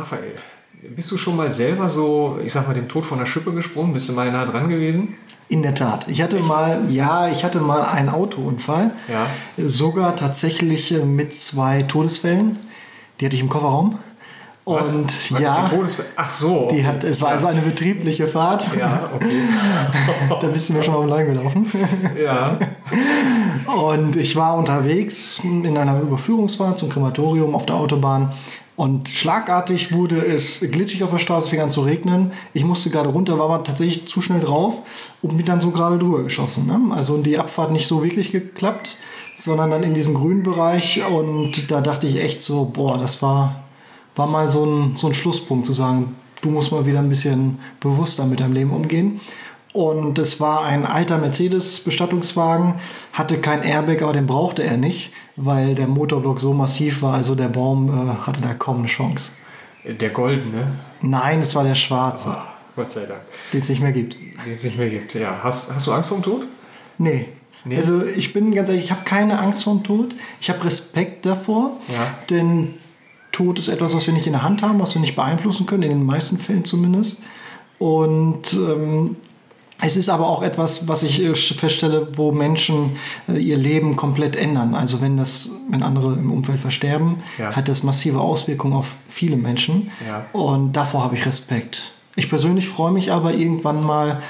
Raphael, bist du schon mal selber so, ich sag mal, dem Tod von der Schippe gesprungen? Bist du mal nah dran gewesen? In der Tat. Ich hatte Echt? mal, ja, ich hatte mal einen Autounfall. Ja. Sogar tatsächlich äh, mit zwei Todesfällen. Die hatte ich im Kofferraum. Was? Und Was ja, Ach so. Die hat, es war also eine betriebliche Fahrt. Ja, okay. da bist du mir schon mal online gelaufen. ja. Und ich war unterwegs in einer Überführungsfahrt zum Krematorium auf der Autobahn und schlagartig wurde es glitschig auf der Straße, fing an zu regnen. Ich musste gerade runter, war aber tatsächlich zu schnell drauf und bin dann so gerade drüber geschossen. Ne? Also die Abfahrt nicht so wirklich geklappt, sondern dann in diesen grünen Bereich. Und da dachte ich echt so, boah, das war, war mal so ein, so ein Schlusspunkt zu sagen, du musst mal wieder ein bisschen bewusster mit deinem Leben umgehen. Und es war ein alter Mercedes-Bestattungswagen, hatte kein Airbag, aber den brauchte er nicht, weil der Motorblock so massiv war. Also der Baum äh, hatte da kaum eine Chance. Der goldene? Nein, es war der schwarze. Oh, Gott sei Dank. Den es nicht mehr gibt. Den es nicht mehr gibt, ja. Hast, hast du Angst vor dem Tod? Nee. nee. Also ich bin ganz ehrlich, ich habe keine Angst vor dem Tod. Ich habe Respekt davor. Ja. Denn Tod ist etwas, was wir nicht in der Hand haben, was wir nicht beeinflussen können, in den meisten Fällen zumindest. Und ähm, es ist aber auch etwas, was ich äh, feststelle, wo Menschen äh, ihr Leben komplett ändern. Also wenn das, wenn andere im Umfeld versterben, ja. hat das massive Auswirkungen auf viele Menschen. Ja. Und davor habe ich Respekt. Ich persönlich freue mich aber irgendwann mal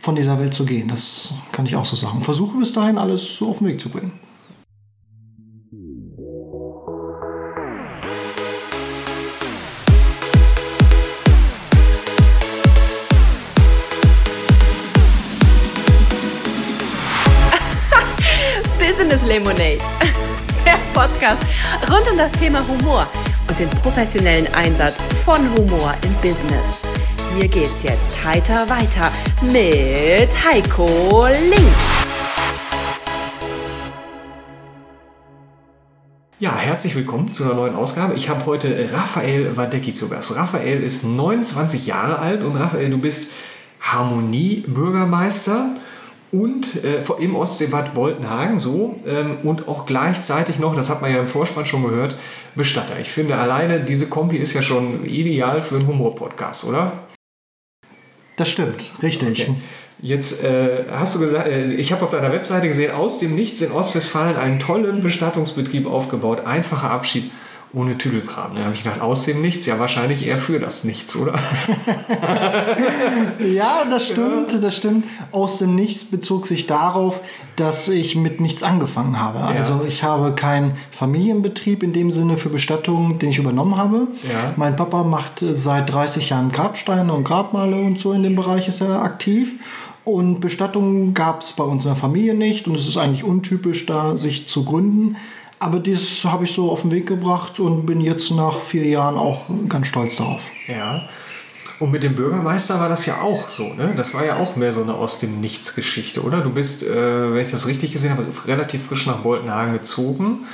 von dieser Welt zu gehen. Das kann ich auch so sagen. Versuche bis dahin alles so auf den Weg zu bringen. Podcast rund um das Thema Humor und den professionellen Einsatz von Humor im Business. Hier geht's jetzt heiter weiter mit Heiko Link. Ja, herzlich willkommen zu einer neuen Ausgabe. Ich habe heute Raphael Wadecki zu Gast. Raphael ist 29 Jahre alt und Raphael, du bist Harmonie-Bürgermeister und äh, im Ostseebad Boltenhagen so ähm, und auch gleichzeitig noch, das hat man ja im Vorspann schon gehört, Bestatter. Ich finde alleine diese Kombi ist ja schon ideal für einen Humor-Podcast, oder? Das stimmt, richtig. Okay. Jetzt äh, hast du gesagt, äh, ich habe auf deiner Webseite gesehen, aus dem Nichts in Ostwestfalen einen tollen Bestattungsbetrieb aufgebaut, einfacher Abschied ohne Tüdelkram. Dann habe ich gedacht, aus dem Nichts, ja wahrscheinlich eher für das Nichts, oder? ja, das stimmt, das stimmt. Aus dem Nichts bezog sich darauf, dass ich mit nichts angefangen habe. Ja. Also ich habe keinen Familienbetrieb in dem Sinne für Bestattungen, den ich übernommen habe. Ja. Mein Papa macht seit 30 Jahren Grabsteine und Grabmale und so in dem Bereich ist er aktiv. Und Bestattungen gab es bei uns in der Familie nicht und es ist eigentlich untypisch, da sich zu gründen. Aber das habe ich so auf den Weg gebracht und bin jetzt nach vier Jahren auch ganz stolz darauf. Ja. Und mit dem Bürgermeister war das ja auch so, ne? Das war ja auch mehr so eine aus dem Nichts Geschichte, oder? Du bist, äh, wenn ich das richtig gesehen habe, relativ frisch nach Boltenhagen gezogen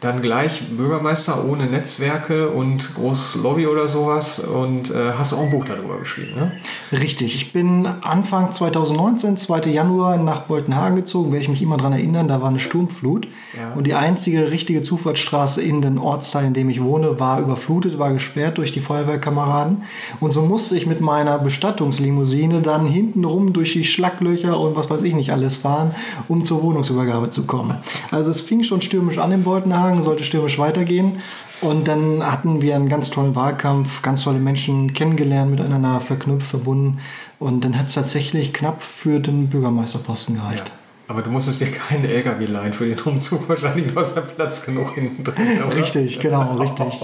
dann gleich Bürgermeister ohne Netzwerke und groß Lobby oder sowas und äh, hast auch ein Buch darüber geschrieben, ne? Richtig. Ich bin Anfang 2019, 2. Januar nach Boltenhagen gezogen, werde ich mich immer daran erinnern, da war eine Sturmflut ja. und die einzige richtige Zufahrtsstraße in den Ortsteil, in dem ich wohne, war überflutet, war gesperrt durch die Feuerwehrkameraden und so musste ich mit meiner Bestattungslimousine dann hintenrum durch die Schlaglöcher und was weiß ich nicht alles fahren, um zur Wohnungsübergabe zu kommen. Also es fing schon stürmisch an in Boltenhagen Tagen sollte stürmisch weitergehen. Und dann hatten wir einen ganz tollen Wahlkampf, ganz tolle Menschen kennengelernt, miteinander verknüpft, verbunden. Und dann hat es tatsächlich knapp für den Bürgermeisterposten gereicht. Ja. Aber du musstest dir keinen LKW leihen für den Umzug. Wahrscheinlich war es ja Platz genug hinten drin. Oder? Richtig, genau, richtig.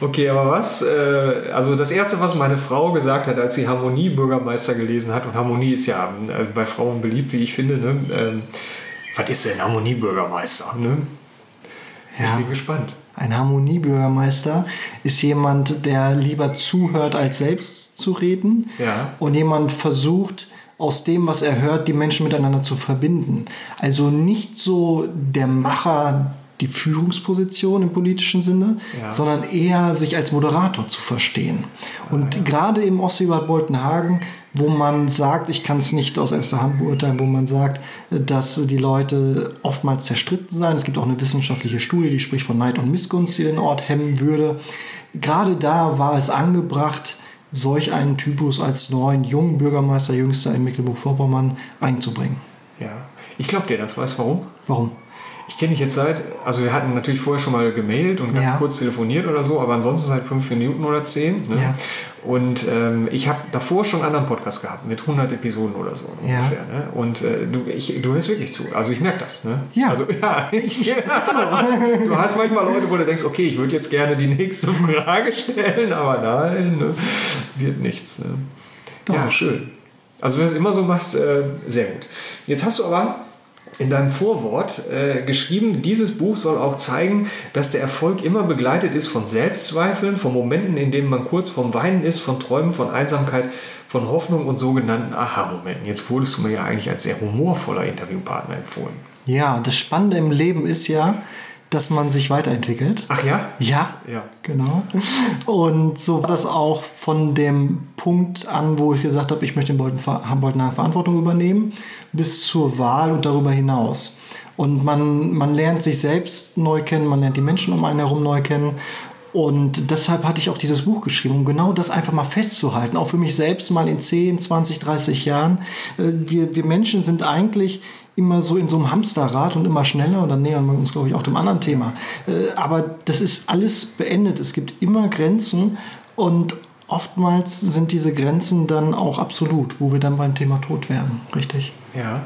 Okay, aber was? Äh, also das Erste, was meine Frau gesagt hat, als sie Harmonie-Bürgermeister gelesen hat, und Harmonie ist ja äh, bei Frauen beliebt, wie ich finde, ne? Ähm, was ist denn Harmonie-Bürgermeister? Ne? Ja. Ich bin gespannt. Ein Harmoniebürgermeister ist jemand, der lieber zuhört, als selbst zu reden. Ja. Und jemand versucht, aus dem, was er hört, die Menschen miteinander zu verbinden. Also nicht so der Macher, die Führungsposition im politischen Sinne, Ja. sondern eher sich als Moderator zu verstehen. Und gerade im Ostseebad Boltenhagen, wo man sagt, ich kann es nicht aus erster Hand beurteilen, wo man sagt, dass die Leute oftmals zerstritten seien. Es gibt auch eine wissenschaftliche Studie, die spricht von Neid und Missgunst, die den Ort hemmen würde. Gerade da war es angebracht, solch einen Typus als neuen jungen Bürgermeister jüngster in Mecklenburg-Vorpommern einzubringen. Ja. Ich glaube dir das. Weißt du warum? Warum? Ich kenne dich jetzt seit, also wir hatten natürlich vorher schon mal gemailt und ganz Ja. kurz telefoniert oder so, aber ansonsten seit fünf Minuten oder zehn. Ne? Ja. Und ähm, ich habe davor schon einen anderen Podcast gehabt mit 100 Episoden oder so Ja. ungefähr. Ne? Und äh, du, ich, du hörst wirklich zu. Also ich merke das. Ne? Ja. Also, ja ich, Das ist du hast manchmal Leute, wo du denkst, okay, ich würde jetzt gerne die nächste Frage stellen, aber nein, ne? wird nichts. Ne? Ja, schön. Also wenn du das immer so machst, äh, sehr gut. Jetzt hast du aber in deinem Vorwort äh, geschrieben, dieses Buch soll auch zeigen, dass der Erfolg immer begleitet ist von Selbstzweifeln, von Momenten, in denen man kurz vorm Weinen ist, von Träumen, von Einsamkeit, von Hoffnung und sogenannten Aha-Momenten. Jetzt wurdest du mir ja eigentlich als sehr humorvoller Interviewpartner empfohlen. Ja, das Spannende im Leben ist ja, dass man sich weiterentwickelt. Ach ja? Ja, Ja. genau. Und so war das auch von dem Punkt an, wo ich gesagt habe, ich möchte in Bolten- Boltenhagen Verantwortung übernehmen, bis zur Wahl und darüber hinaus. Und man, man lernt sich selbst neu kennen, man lernt die Menschen um einen herum neu kennen. Und deshalb hatte ich auch dieses Buch geschrieben, um genau das einfach mal festzuhalten. Auch für mich selbst mal in 10, 20, 30 Jahren. Äh, Wir, wir Menschen sind eigentlich immer so in so einem Hamsterrad und immer schneller und dann nähern wir uns, glaube ich, auch dem anderen Thema. Äh, Aber das ist alles beendet. Es gibt immer Grenzen und oftmals sind diese Grenzen dann auch absolut, wo wir dann beim Thema Tod wären. Richtig? Ja.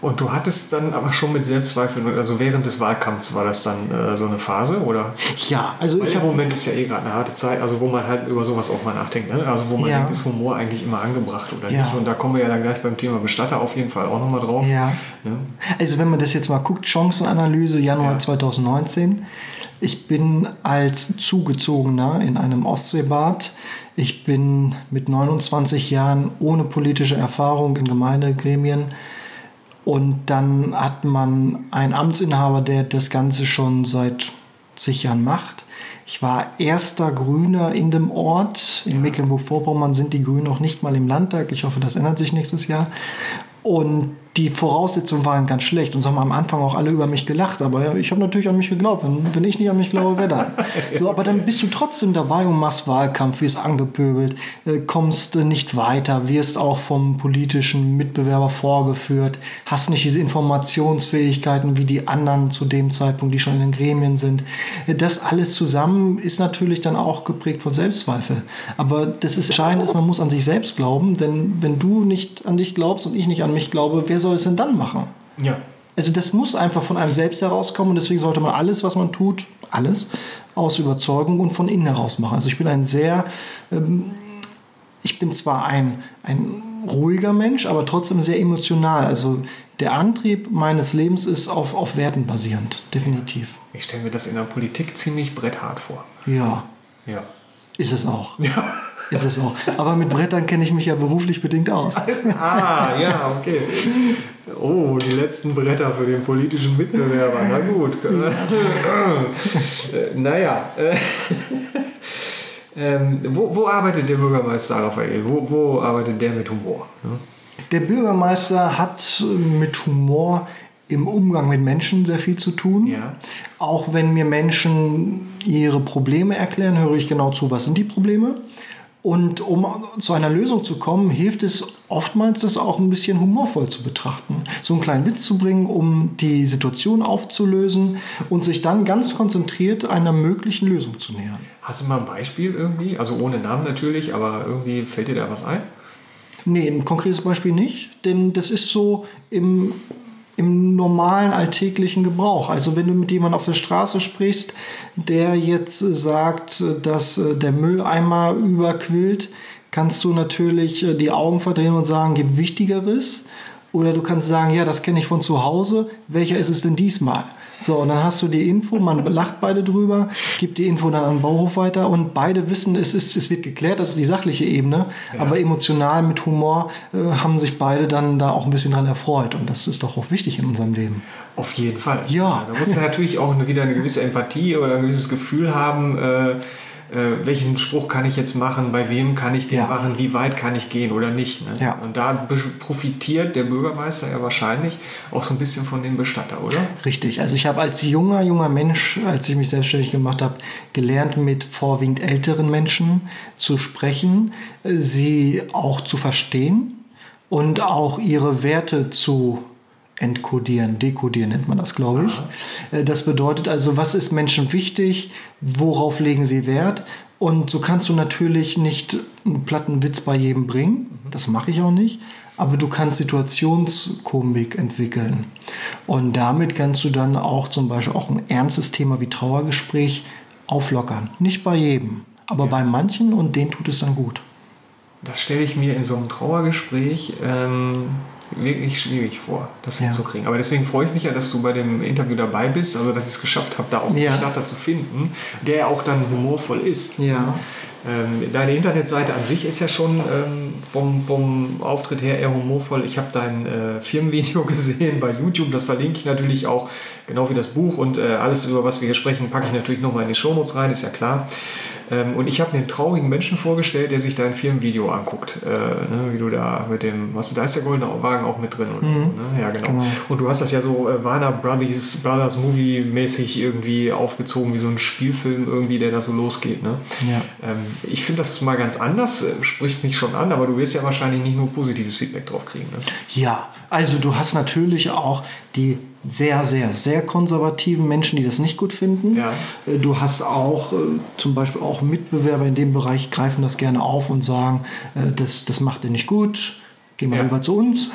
Und du hattest dann aber schon mit Selbstzweifeln, also während des Wahlkampfs war das dann äh, so eine Phase, oder? Ja, also Weil ich im habe Moment ist ja eh gerade eine harte Zeit, also wo man halt über sowas auch mal nachdenkt. Ne? Also wo man Ja. denkt, ist Humor eigentlich immer angebracht oder Ja. nicht? Und da kommen wir ja dann gleich beim Thema Bestatter auf jeden Fall auch nochmal drauf. Ja. Ne? Also wenn man das jetzt mal guckt, Chancenanalyse Januar Ja. 2019. Ich bin als Zugezogener in einem Ostseebad. Ich bin mit 29 Jahren ohne politische Erfahrung in Gemeindegremien. Und dann hat man einen Amtsinhaber, der das Ganze schon seit zig Jahren macht. Ich war erster Grüner in dem Ort. In Mecklenburg-Vorpommern sind die Grünen noch nicht mal im Landtag. Ich hoffe, das ändert sich nächstes Jahr. Und die Voraussetzungen waren ganz schlecht. Und so haben am Anfang auch alle über mich gelacht. Aber ich habe natürlich an mich geglaubt. Wenn, wenn ich nicht an mich glaube, wer dann? So, aber dann bist du trotzdem dabei und machst Wahlkampf, wirst angepöbelt, äh, kommst äh, nicht weiter, wirst auch vom politischen Mitbewerber vorgeführt, hast nicht diese Informationsfähigkeiten wie die anderen zu dem Zeitpunkt, die schon in den Gremien sind. Äh, Das alles zusammen ist natürlich dann auch geprägt von Selbstzweifel. Aber das ist entscheidend ist, man muss an sich selbst glauben, denn wenn du nicht an dich glaubst und ich nicht an mich glaube, wer soll es denn dann machen? Ja. Also das muss einfach von einem selbst herauskommen und deswegen sollte man alles, was man tut, alles aus Überzeugung und von innen heraus machen. Also ich bin ein sehr, ähm, ich bin zwar ein, ein ruhiger Mensch, aber trotzdem sehr emotional. Also der Antrieb meines Lebens ist auf, auf Werten basierend, definitiv. Ich stelle mir das in der Politik ziemlich bretthart vor. Ja, Ja. ist es auch. Ja. Ist es auch. Aber mit Brettern kenne ich mich ja beruflich bedingt aus. Ah, ja, okay. Oh, die letzten Bretter für den politischen Mitbewerber. Na gut. Äh, naja. Äh, ähm, wo, wo arbeitet der Bürgermeister Raphael? Wo, wo arbeitet der mit Humor? Der Bürgermeister hat mit Humor im Umgang mit Menschen sehr viel zu tun. Ja. Auch wenn mir Menschen ihre Probleme erklären, höre ich genau zu, was sind die Probleme. Und um zu einer Lösung zu kommen, hilft es oftmals, das auch ein bisschen humorvoll zu betrachten. So einen kleinen Witz zu bringen, um die Situation aufzulösen und sich dann ganz konzentriert einer möglichen Lösung zu nähern. Hast du mal ein Beispiel irgendwie? Also ohne Namen natürlich, aber irgendwie fällt dir da was ein? Nee, ein konkretes Beispiel nicht, denn das ist so im, im normalen alltäglichen Gebrauch. Also wenn du mit jemandem auf der Straße sprichst, der jetzt sagt, dass äh, der Mülleimer überquillt, kannst du natürlich äh, die Augen verdrehen und sagen, gibt Wichtigeres. Oder du kannst sagen, ja, das kenne ich von zu Hause. Welcher ist es denn diesmal? So, und dann hast du die Info, man lacht beide drüber, gibt die Info dann an den Bauhof weiter und beide wissen, es, ist, es wird geklärt, das ist die sachliche Ebene. Ja. Aber emotional mit Humor äh, haben sich beide dann da auch ein bisschen dran erfreut. Und das ist doch auch wichtig in unserem Leben. Auf jeden Fall. Ja. ja da muss man natürlich auch wieder eine gewisse Empathie oder ein gewisses Gefühl haben. Äh, äh, welchen Spruch kann ich jetzt machen, bei wem kann ich den ja. machen, wie weit kann ich gehen oder nicht. Ne? Ja. Und da profitiert der Bürgermeister ja wahrscheinlich auch so ein bisschen von dem Bestatter, oder? Richtig. Also ich habe als junger, junger Mensch, als ich mich selbstständig gemacht habe, gelernt, mit vorwiegend älteren Menschen zu sprechen, sie auch zu verstehen und auch ihre Werte zu entkodieren, dekodieren nennt man das, glaube ich. Aha. Äh, das bedeutet also, was ist Menschen wichtig, worauf legen sie Wert? Und so kannst du natürlich nicht einen platten Witz bei jedem bringen, mhm. das mache ich auch nicht, aber du kannst Situationskomik entwickeln. Und damit kannst du dann auch zum Beispiel auch ein ernstes Thema wie Trauergespräch auflockern. Nicht bei jedem, aber ja. bei manchen und denen tut es dann gut. Das stelle ich mir in so einem Trauergespräch ähm, wirklich schwierig vor, das ja. hinzukriegen. Aber deswegen freue ich mich ja, dass du bei dem Interview dabei bist, also dass ich es geschafft habe, da auch einen Starter zu finden, der auch dann humorvoll ist. Ja. Ähm, deine Internetseite an sich ist ja schon ähm, vom, vom Auftritt her eher humorvoll. Ich habe dein äh, Firmenvideo gesehen bei YouTube, das verlinke ich natürlich auch, genau wie das Buch und äh, alles, über was wir hier sprechen, packe ich natürlich nochmal in die Shownotes rein, ist ja klar. Ähm, und ich habe mir einen traurigen Menschen vorgestellt, der sich dein Firmenvideo anguckt. Äh, ne, wie du da mit dem, was da ist der goldene Wagen auch mit drin oder mhm. so. Ne? Ja, genau. genau. Und du hast das ja so äh, Warner Brothers, Brothers Movie mäßig irgendwie aufgezogen, wie so ein Spielfilm irgendwie, der da so losgeht. Ne? Ja. Ähm, ich finde das mal ganz anders, äh, spricht mich schon an, aber du wirst ja wahrscheinlich nicht nur positives Feedback drauf kriegen. Ne? Ja, also du hast natürlich auch die sehr, sehr, sehr konservativen Menschen, die das nicht gut finden. Ja. Äh, du hast auch äh, zum Beispiel auch Mitbewerber in dem Bereich, greifen das gerne auf und sagen, äh, das, das macht er nicht gut. Geh mal ja. rüber zu uns.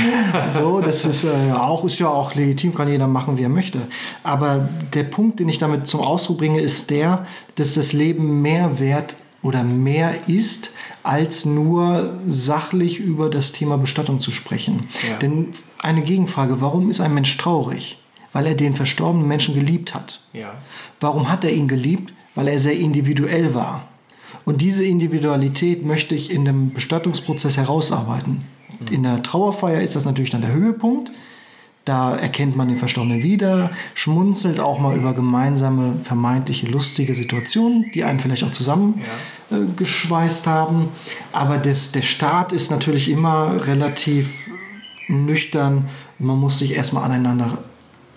so, das ist, äh, auch, ist ja auch legitim, kann jeder machen, wie er möchte. Aber der Punkt, den ich damit zum Ausdruck bringe, ist der, dass das Leben mehr wert oder mehr ist, als nur sachlich über das Thema Bestattung zu sprechen. Ja. Denn eine Gegenfrage, warum ist ein Mensch traurig? Weil er den verstorbenen Menschen geliebt hat. Ja. Warum hat er ihn geliebt? Weil er sehr individuell war. Und diese Individualität möchte ich in dem Bestattungsprozess herausarbeiten. Mhm. In der Trauerfeier ist das natürlich dann der Höhepunkt. Da erkennt man den Verstorbenen wieder, schmunzelt auch mal über gemeinsame, vermeintliche lustige Situationen, die einen vielleicht auch zusammengeschweißt ja. äh, haben. Aber das, der Start ist natürlich immer relativ nüchtern. Man muss sich erstmal aneinander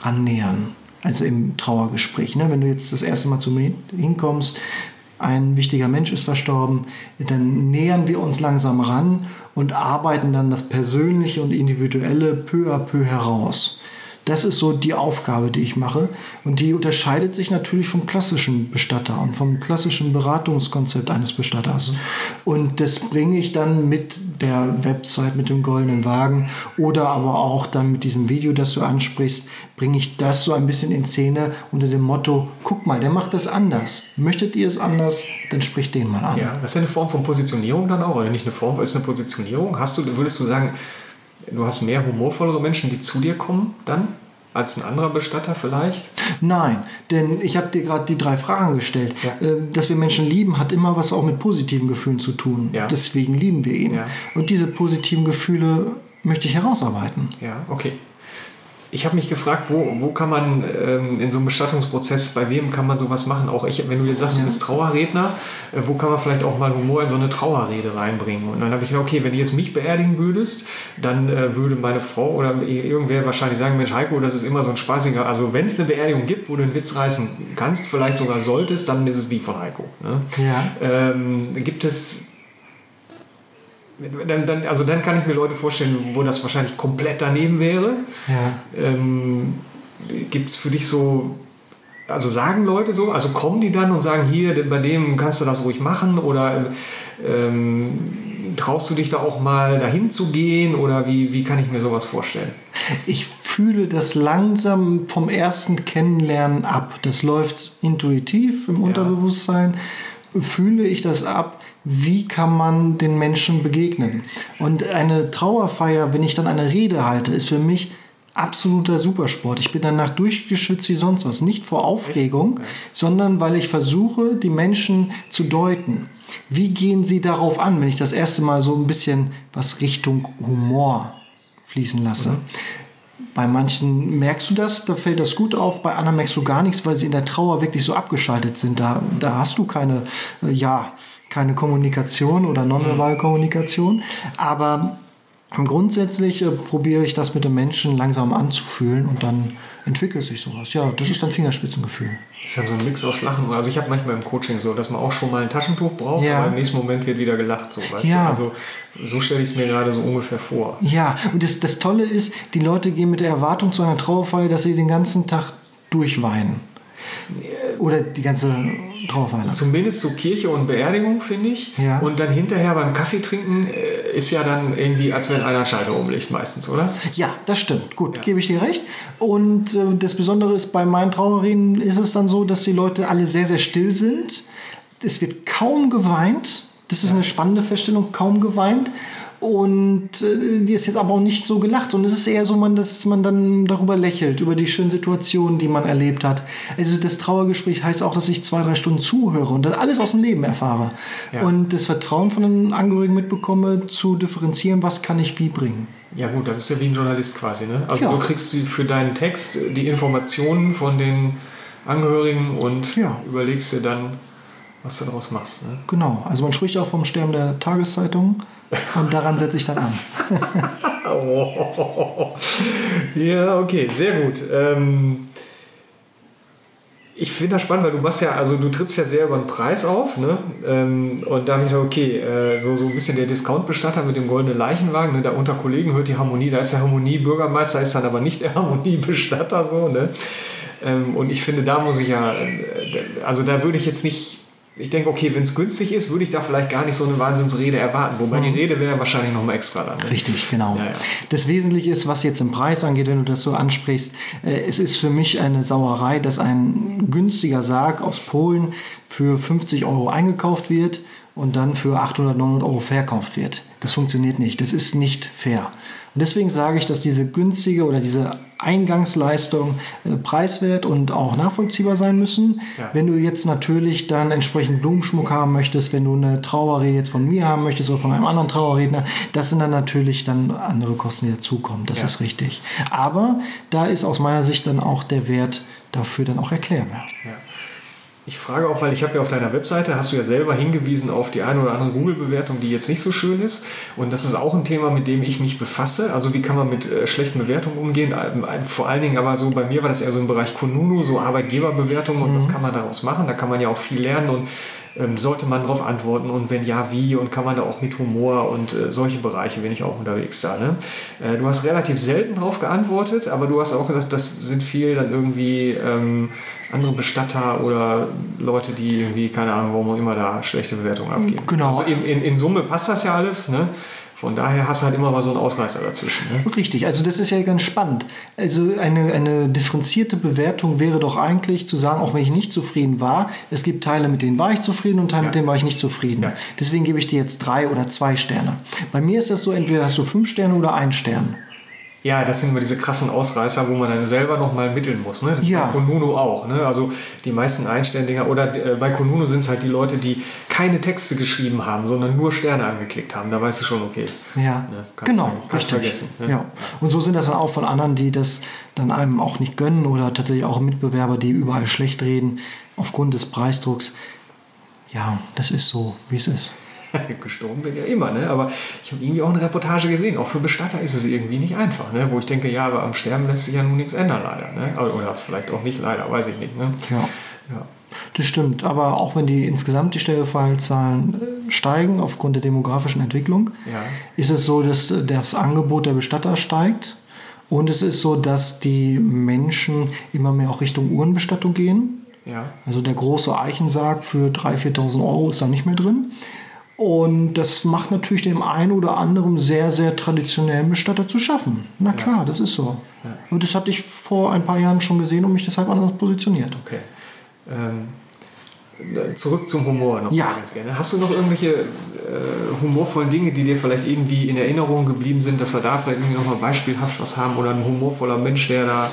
annähern. Also im Trauergespräch. Ne? Wenn du jetzt das erste Mal zu mir hinkommst, ein wichtiger Mensch ist verstorben, dann nähern wir uns langsam ran und arbeiten dann das Persönliche und Individuelle peu à peu heraus. Das ist so die Aufgabe, die ich mache. Und die unterscheidet sich natürlich vom klassischen Bestatter und vom klassischen Beratungskonzept eines Bestatters. Und das bringe ich dann mit der Website, mit dem goldenen Wagen oder aber auch dann mit diesem Video, das du ansprichst, bringe ich das so ein bisschen in Szene unter dem Motto, guck mal, der macht das anders. Möchtet ihr es anders, dann spricht den mal an. Ja, das ist ja eine Form von Positionierung dann auch, oder nicht eine Form, ist eine Positionierung. Hast du, würdest du sagen, du hast mehr humorvollere Menschen, die zu dir kommen dann? Als ein anderer Bestatter vielleicht? Nein, denn ich habe dir gerade die drei Fragen gestellt. Ja. Ähm, dass wir Menschen lieben, hat immer was auch mit positiven Gefühlen zu tun. Ja. Deswegen lieben wir ihn. Ja. Und diese positiven Gefühle möchte ich herausarbeiten. Ja, okay ich habe mich gefragt, wo, wo kann man ähm, in so einem Bestattungsprozess, bei wem kann man sowas machen? Auch ich, wenn du jetzt sagst, du bist Trauerredner, äh, wo kann man vielleicht auch mal Humor in so eine Trauerrede reinbringen? Und dann habe ich gedacht, okay, wenn du jetzt mich beerdigen würdest, dann äh, würde meine Frau oder irgendwer wahrscheinlich sagen, Mensch Heiko, das ist immer so ein spaßiger, also wenn es eine Beerdigung gibt, wo du einen Witz reißen kannst, vielleicht sogar solltest, dann ist es die von Heiko. Ne? Ja. Ähm, gibt es dann, dann, also dann kann ich mir Leute vorstellen, wo das wahrscheinlich komplett daneben wäre. Ja. Ähm, Gibt es für dich so, also sagen Leute so, also kommen die dann und sagen, hier, bei dem kannst du das ruhig machen oder ähm, traust du dich da auch mal dahin zu gehen oder wie, wie kann ich mir sowas vorstellen? Ich fühle das langsam vom ersten Kennenlernen ab. Das läuft intuitiv im ja. Unterbewusstsein fühle ich das ab, wie kann man den Menschen begegnen. Und eine Trauerfeier, wenn ich dann eine Rede halte, ist für mich absoluter Supersport. Ich bin danach durchgeschwitzt wie sonst was. Nicht vor Aufregung, okay. sondern weil ich versuche, die Menschen zu deuten. Wie gehen sie darauf an, wenn ich das erste Mal so ein bisschen was Richtung Humor fließen lasse? Mhm. Bei manchen merkst du das, da fällt das gut auf, bei anderen merkst du gar nichts, weil sie in der Trauer wirklich so abgeschaltet sind. Da, da hast du keine, äh, ja, keine Kommunikation oder nonverbale mhm. Kommunikation. Aber Grundsätzlich äh, probiere ich das mit den Menschen langsam anzufühlen und dann entwickelt sich sowas. Ja, das ist dann Fingerspitzengefühl. Das ist ja so ein Mix aus Lachen. Also ich habe manchmal im Coaching so, dass man auch schon mal ein Taschentuch braucht, ja. aber im nächsten Moment wird wieder gelacht. So, weißt ja. Du? Also so stelle ich es mir gerade so ungefähr vor. Ja, und das, das Tolle ist, die Leute gehen mit der Erwartung zu einer Trauerfeier, dass sie den ganzen Tag durchweinen. Oder die ganze Trauerfeier. Zumindest so Kirche und Beerdigung, finde ich. Ja. Und dann hinterher beim Kaffee trinken äh, ist ja dann irgendwie, als wenn einer Schalter umlegt, meistens, oder? Ja, das stimmt. Gut, ja. gebe ich dir recht. Und äh, das Besondere ist, bei meinen Trauerreden ist es dann so, dass die Leute alle sehr, sehr still sind. Es wird kaum geweint. Das ist ja. eine spannende Feststellung, kaum geweint. Und äh, die ist jetzt aber auch nicht so gelacht, sondern es ist eher so, man, dass man dann darüber lächelt, über die schönen Situationen, die man erlebt hat. Also das Trauergespräch heißt auch, dass ich zwei, drei Stunden zuhöre und das alles aus dem Leben erfahre. Ja. Und das Vertrauen von den Angehörigen mitbekomme, zu differenzieren, was kann ich wie bringen. Ja gut, da bist du ja wie ein Journalist quasi. Ne? Also ja. du kriegst für deinen Text die Informationen von den Angehörigen und ja. überlegst dir dann, was du daraus machst. Ne? Genau, also man spricht auch vom Sterben der Tageszeitung. Und daran setze ich dann an. Ja, okay, sehr gut. Ähm, ich finde das spannend, weil du machst ja, also du trittst ja sehr über den Preis auf, ne? Ähm, und da habe ich gedacht, okay, äh, so, so ein bisschen der Discount-Bestatter mit dem goldenen Leichenwagen, ne? da unter Kollegen hört die Harmonie, da ist der Harmonie-Bürgermeister, ist dann aber nicht der Harmonie-Bestatter, so, ne? Ähm, und ich finde, da muss ich ja, äh, also da würde ich jetzt nicht ich denke, okay, wenn es günstig ist, würde ich da vielleicht gar nicht so eine Wahnsinnsrede erwarten. Wobei mhm. die Rede wäre wahrscheinlich noch mal extra dann. Ne? Richtig, genau. Ja, ja. Das Wesentliche ist, was jetzt im Preis angeht, wenn du das so ansprichst, äh, es ist für mich eine Sauerei, dass ein günstiger Sarg aus Polen für 50 Euro eingekauft wird und dann für 800, 900 Euro verkauft wird. Das funktioniert nicht. Das ist nicht fair. Und deswegen sage ich, dass diese günstige oder diese Eingangsleistung äh, preiswert und auch nachvollziehbar sein müssen. Ja. Wenn du jetzt natürlich dann entsprechend Blumenschmuck haben möchtest, wenn du eine Trauerrede jetzt von mir haben möchtest oder von einem anderen Trauerredner, das sind dann natürlich dann andere Kosten, die dazukommen. Das ja. ist richtig. Aber da ist aus meiner Sicht dann auch der Wert dafür dann auch erklärbar. Ja. Ich frage auch, weil ich habe ja auf deiner Webseite, hast du ja selber hingewiesen auf die eine oder andere Google-Bewertung, die jetzt nicht so schön ist. Und das ist auch ein Thema, mit dem ich mich befasse. Also wie kann man mit äh, schlechten Bewertungen umgehen? Ähm, vor allen Dingen aber so, bei mir war das eher so im Bereich Kununu, so Arbeitgeberbewertungen und mhm. was kann man daraus machen? Da kann man ja auch viel lernen und ähm, sollte man darauf antworten und wenn ja, wie und kann man da auch mit Humor und äh, solche Bereiche bin ich auch unterwegs da. Ne? Äh, du hast relativ selten darauf geantwortet, aber du hast auch gesagt, das sind viel dann irgendwie ähm, andere Bestatter oder Leute, die irgendwie, keine Ahnung, warum auch immer da schlechte Bewertungen abgeben. Genau. Also in, in, in Summe passt das ja alles. Ne? Von daher hast du halt immer mal so einen Ausreißer dazwischen. Ne? Richtig, also das ist ja ganz spannend. Also eine, eine differenzierte Bewertung wäre doch eigentlich zu sagen, auch wenn ich nicht zufrieden war, es gibt Teile, mit denen war ich zufrieden und Teile, ja. mit denen war ich nicht zufrieden. Ja. Deswegen gebe ich dir jetzt drei oder zwei Sterne. Bei mir ist das so, entweder hast du fünf Sterne oder ein Stern. Ja, das sind immer diese krassen Ausreißer, wo man dann selber nochmal mitteln muss. Ne? Das ja. ist bei Konunu auch. Ne? Also die meisten Einstelldinger oder äh, bei Konunu sind es halt die Leute, die keine Texte geschrieben haben, sondern nur Sterne angeklickt haben. Da weißt du schon, okay. Ja, ne? genau. Mal, kannst vergessen. Ne? Ja. Und so sind das dann auch von anderen, die das dann einem auch nicht gönnen oder tatsächlich auch Mitbewerber, die überall schlecht reden aufgrund des Preisdrucks. Ja, das ist so, wie es ist. gestorben wird ja immer, ne? aber ich habe irgendwie auch eine Reportage gesehen, auch für Bestatter ist es irgendwie nicht einfach, ne? wo ich denke, ja, aber am Sterben lässt sich ja nun nichts ändern, leider. Ne? Oder vielleicht auch nicht leider, weiß ich nicht. Ne? Ja. ja. Das stimmt, aber auch wenn die insgesamt die Sterbeverhaltszahlen äh, steigen aufgrund der demografischen Entwicklung, ja. ist es so, dass das Angebot der Bestatter steigt und es ist so, dass die Menschen immer mehr auch Richtung Uhrenbestattung gehen. Ja. Also der große Eichensarg für 3.000, 4.000 Euro ist da nicht mehr drin. Und das macht natürlich dem einen oder anderen sehr, sehr traditionellen Bestatter zu schaffen. Na klar, ja. das ist so. Ja. Aber das hatte ich vor ein paar Jahren schon gesehen und mich deshalb anders positioniert. Okay. Ähm, zurück zum Humor noch Ja. ganz gerne. Hast du noch irgendwelche äh, humorvollen Dinge, die dir vielleicht irgendwie in Erinnerung geblieben sind, dass wir da vielleicht irgendwie nochmal beispielhaft was haben oder ein humorvoller Mensch, der da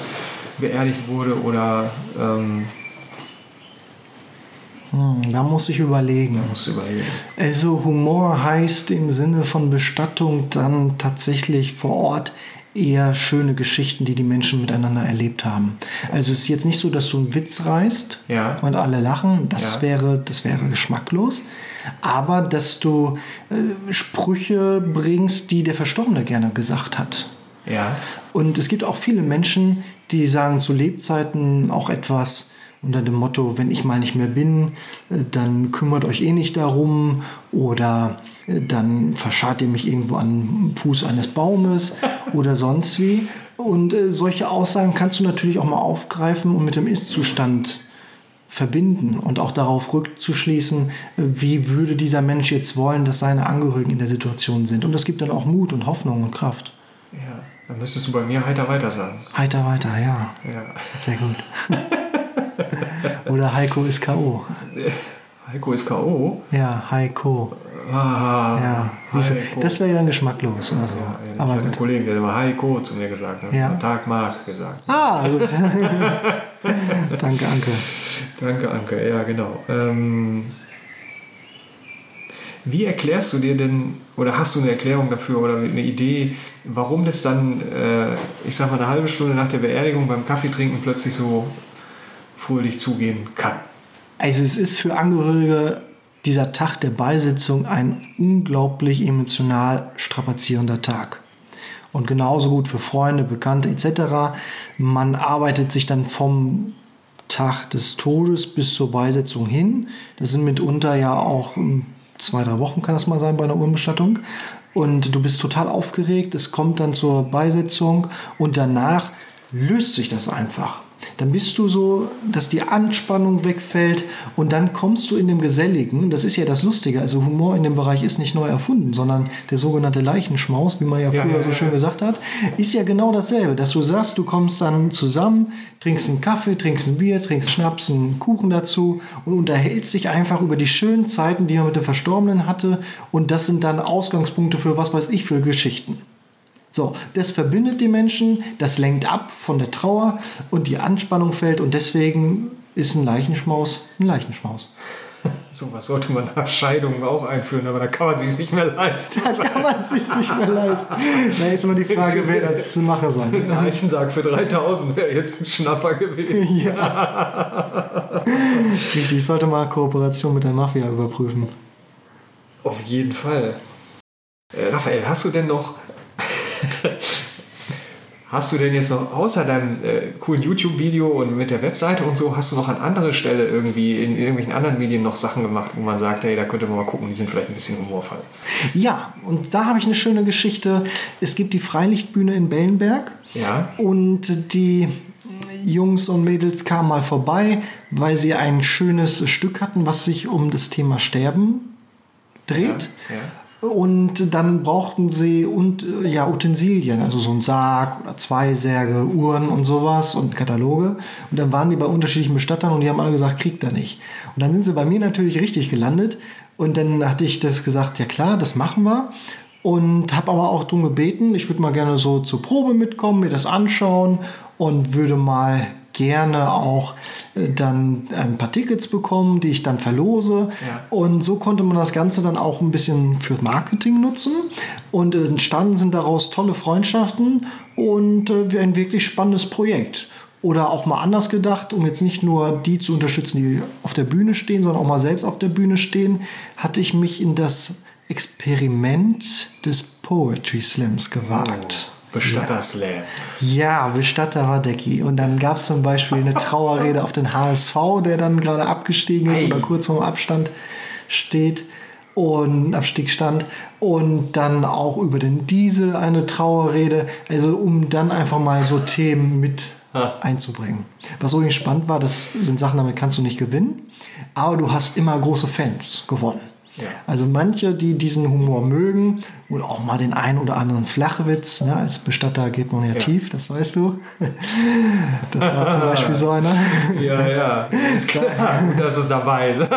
beerdigt wurde oder ähm, Hm, da muss ich überlegen. überlegen. Also Humor heißt im Sinne von Bestattung dann tatsächlich vor Ort eher schöne Geschichten, die die Menschen miteinander erlebt haben. Also es ist jetzt nicht so, dass du einen Witz reißt Ja. und alle lachen. Das Ja. wäre, das wäre geschmacklos. Aber dass du äh, Sprüche bringst, die der Verstorbene gerne gesagt hat. Ja. Und es gibt auch viele Menschen, die sagen zu Lebzeiten auch etwas unter dem Motto, wenn ich mal nicht mehr bin, äh, dann kümmert euch eh nicht darum oder äh, dann verscharrt ihr mich irgendwo am Fuß eines Baumes oder sonst wie. Und äh, solche Aussagen kannst du natürlich auch mal aufgreifen und mit dem Ist-Zustand verbinden und auch darauf rückzuschließen, wie würde dieser Mensch jetzt wollen, dass seine Angehörigen in der Situation sind. Und das gibt dann auch Mut und Hoffnung und Kraft. ja. Dann müsstest du bei mir heiter weiter sagen. Heiter weiter, ja. Ja. Sehr gut. Oder Heiko ist K.O. Heiko ist K.O. Ja, Heiko. Ah, Ja, Heiko. das wäre ja dann geschmacklos. Also. Ja, ich Aber hatte einen. Kollegen, der hat immer Heiko zu mir gesagt. Ne? Ja. Tag Mark gesagt. Ah, gut. Danke, Anke. Danke, Anke. Ja, genau. Ähm, wie erklärst du dir denn, oder hast du eine Erklärung dafür oder eine Idee, warum das dann, äh, ich sag mal, eine halbe Stunde nach der Beerdigung beim Kaffeetrinken plötzlich so fröhlich zugehen kann? Also es ist für Angehörige dieser Tag der Beisitzung ein unglaublich emotional strapazierender Tag. Und genauso gut für Freunde, Bekannte etc. Man arbeitet sich dann vom Tag des Todes bis zur Beisetzung hin. Das sind mitunter ja auch ähm, zwei, drei Wochen kann das mal sein bei einer Urbestattung. Und du bist total aufgeregt. Es kommt dann zur Beisetzung und danach löst sich das einfach. Dann bist du so, dass die Anspannung wegfällt und dann kommst du in dem Geselligen. Das ist ja das Lustige. Also Humor in dem Bereich ist nicht neu erfunden, sondern der sogenannte Leichenschmaus, wie man ja Ja, früher ja, so schön gesagt hat, ist ja genau dasselbe. Dass du sagst, du kommst dann zusammen, trinkst einen Kaffee, trinkst ein Bier, trinkst Schnaps, einen Kuchen dazu und unterhältst dich einfach über die schönen Zeiten, die man mit dem Verstorbenen hatte. Und das sind dann Ausgangspunkte für was weiß ich für Geschichten. So, das verbindet die Menschen, das lenkt ab von der Trauer und die Anspannung fällt und deswegen ist ein Leichenschmaus ein Leichenschmaus. So was sollte man nach Scheidungen auch einführen, aber da kann man sich nicht mehr leisten. Da kann man sich nicht mehr leisten. Da ist immer die Frage, wer das zu machen soll. Ein Leichensarg für 3000 wäre jetzt ein Schnapper gewesen. Ja. Richtig, ich sollte mal Kooperation mit der Mafia überprüfen. Auf jeden Fall. Äh, Raphael, hast du denn noch. hast du denn jetzt noch außer deinem äh, coolen YouTube-Video und mit der Webseite und so, hast du noch an anderer Stelle irgendwie in irgendwelchen anderen Medien noch Sachen gemacht, wo man sagt, hey, da könnte man mal gucken, die sind vielleicht ein bisschen humorvoll. Ja, und da habe ich eine schöne Geschichte. Es gibt die Freilichtbühne in Bellenberg. Ja. Und die Jungs und Mädels kamen mal vorbei, weil sie ein schönes Stück hatten, was sich um das Thema Sterben dreht. Ja, ja. Und dann brauchten sie und, äh, ja, Utensilien, also so ein Sarg oder zwei Särge, Uhren und sowas und Kataloge. Und dann waren die bei unterschiedlichen Bestattern und die haben alle gesagt, kriegt er nicht. Und dann sind sie bei mir natürlich richtig gelandet. Und dann hatte ich das gesagt, ja klar, das machen wir. Und habe aber auch darum gebeten, ich würde mal gerne so zur Probe mitkommen, mir das anschauen und würde mal gerne auch äh, dann ein paar Tickets bekommen, die ich dann verlose. Ja. Und so konnte man das Ganze dann auch ein bisschen für Marketing nutzen. Und äh, entstanden sind daraus tolle Freundschaften und äh, ein wirklich spannendes Projekt. Oder auch mal anders gedacht, um jetzt nicht nur die zu unterstützen, die auf der Bühne stehen, sondern auch mal selbst auf der Bühne stehen, hatte ich mich in das Experiment des Poetry Slams gewagt. Bestatterslam. Ja, Bestatter war Decki. Und dann gab es zum Beispiel eine Trauerrede auf den HSV, der dann gerade abgestiegen ist Ei. oder kurz vorm Abstand steht und Abstieg stand. Und dann auch über den Diesel eine Trauerrede. Also um dann einfach mal so Themen mit einzubringen. Was übrigens spannend war, das sind Sachen, damit kannst du nicht gewinnen. Aber du hast immer große Fans gewonnen. Also manche, die diesen Humor mögen und auch mal den einen oder anderen Flachwitz, ne? als Bestatter geht man ja, Ja. tief, das weißt du. Das war zum Beispiel so einer. Ja, ja, ist klar. Dass es dabei ist.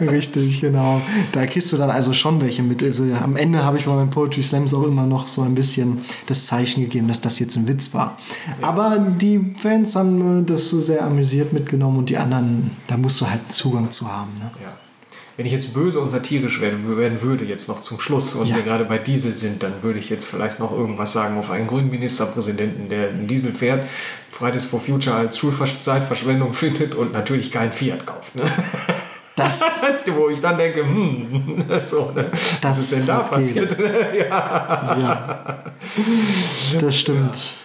Richtig, genau. Da kriegst du dann also schon welche mit. Also am Ende habe ich bei meinen Poetry Slams auch immer noch so ein bisschen das Zeichen gegeben, dass das jetzt ein Witz war. Aber die Fans haben äh, das sehr amüsiert mitgenommen und die anderen, da musst du halt Zugang zu haben. Ne? Wenn ich jetzt böse und satirisch werden, werden würde, jetzt noch zum Schluss, und Ja. wir gerade bei Diesel sind, dann würde ich jetzt vielleicht noch irgendwas sagen auf einen grünen Ministerpräsidenten, der einen Diesel fährt, Fridays for Future als Schulzeitverschwendung findet und natürlich keinen Fiat kauft. Ne? Das, Wo ich dann denke, hm, so, ne? was Das ist denn da passiert? ja. ja, das stimmt. Ja,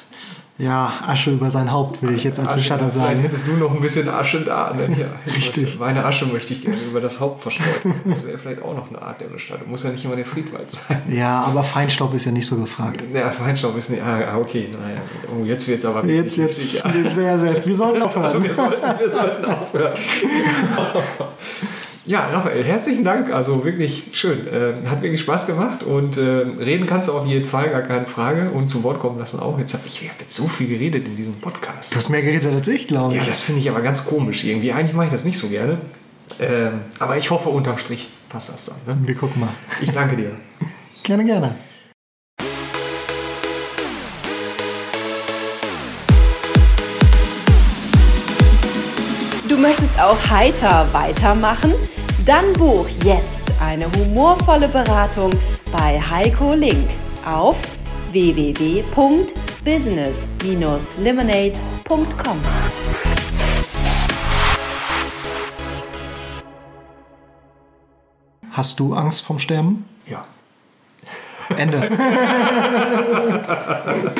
Asche über sein Haupt, will ich jetzt als Bestatter Vielleicht sagen. hättest du noch ein bisschen Asche da. Ne? Ja, ich Richtig. Meine Asche möchte ich gerne über das Haupt verstreuen. Das wäre vielleicht auch noch eine Art der Bestattung. Muss ja nicht immer der Friedwald sein. Ja, aber Feinstaub ist ja nicht so gefragt. Ja, Feinstaub ist nicht. Ah, okay, naja. Oh, jetzt wird es aber. Jetzt, jetzt, sehr, sehr. Wir sollten ja. aufhören. wir, sollten, wir sollten aufhören. Ja, Raphael, herzlichen Dank. Also wirklich schön. Äh, hat wirklich Spaß gemacht und äh, reden kannst du auf jeden Fall, gar keine Frage. Und zu Wort kommen lassen auch. Jetzt habe ich, ich hab jetzt so viel geredet in diesem Podcast. Du hast mehr geredet als ich, glaube ich. Ja, das finde ich aber ganz komisch irgendwie. Eigentlich mache ich das nicht so gerne. Ähm, aber ich hoffe, unterm Strich passt das dann. Ne? Wir gucken mal. Ich danke dir. Gerne, gerne. Du möchtest auch heiter weitermachen? Dann buch jetzt eine humorvolle Beratung bei Heiko Link auf www.business-lemonade.com. Hast du Angst vorm Sterben? Ja. Ende.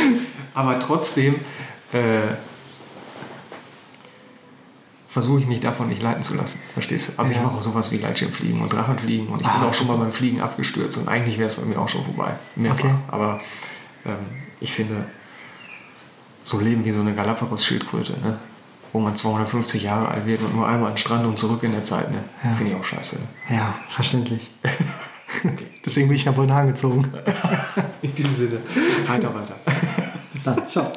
Aber trotzdem äh, versuche ich mich davon nicht leiten zu lassen. Verstehst du? Also ich Ja. mache auch sowas wie Gleitschirmfliegen und Drachenfliegen und ich bin Ah, auch schon mal beim Fliegen abgestürzt und eigentlich wäre es bei mir auch schon vorbei. Mehrfach. Okay. Aber ähm, ich finde, so leben wie so eine Galapagos-Schildkröte, ne? wo man 250 Jahre alt wird und nur einmal an den Strand und zurück in der Zeit. Ne? Ja. Finde ich auch scheiße. Ja, verständlich. Okay. Deswegen bin ich nach Boldenhagen gezogen. In diesem Sinne, heiter weiter. Bis dann. Ciao.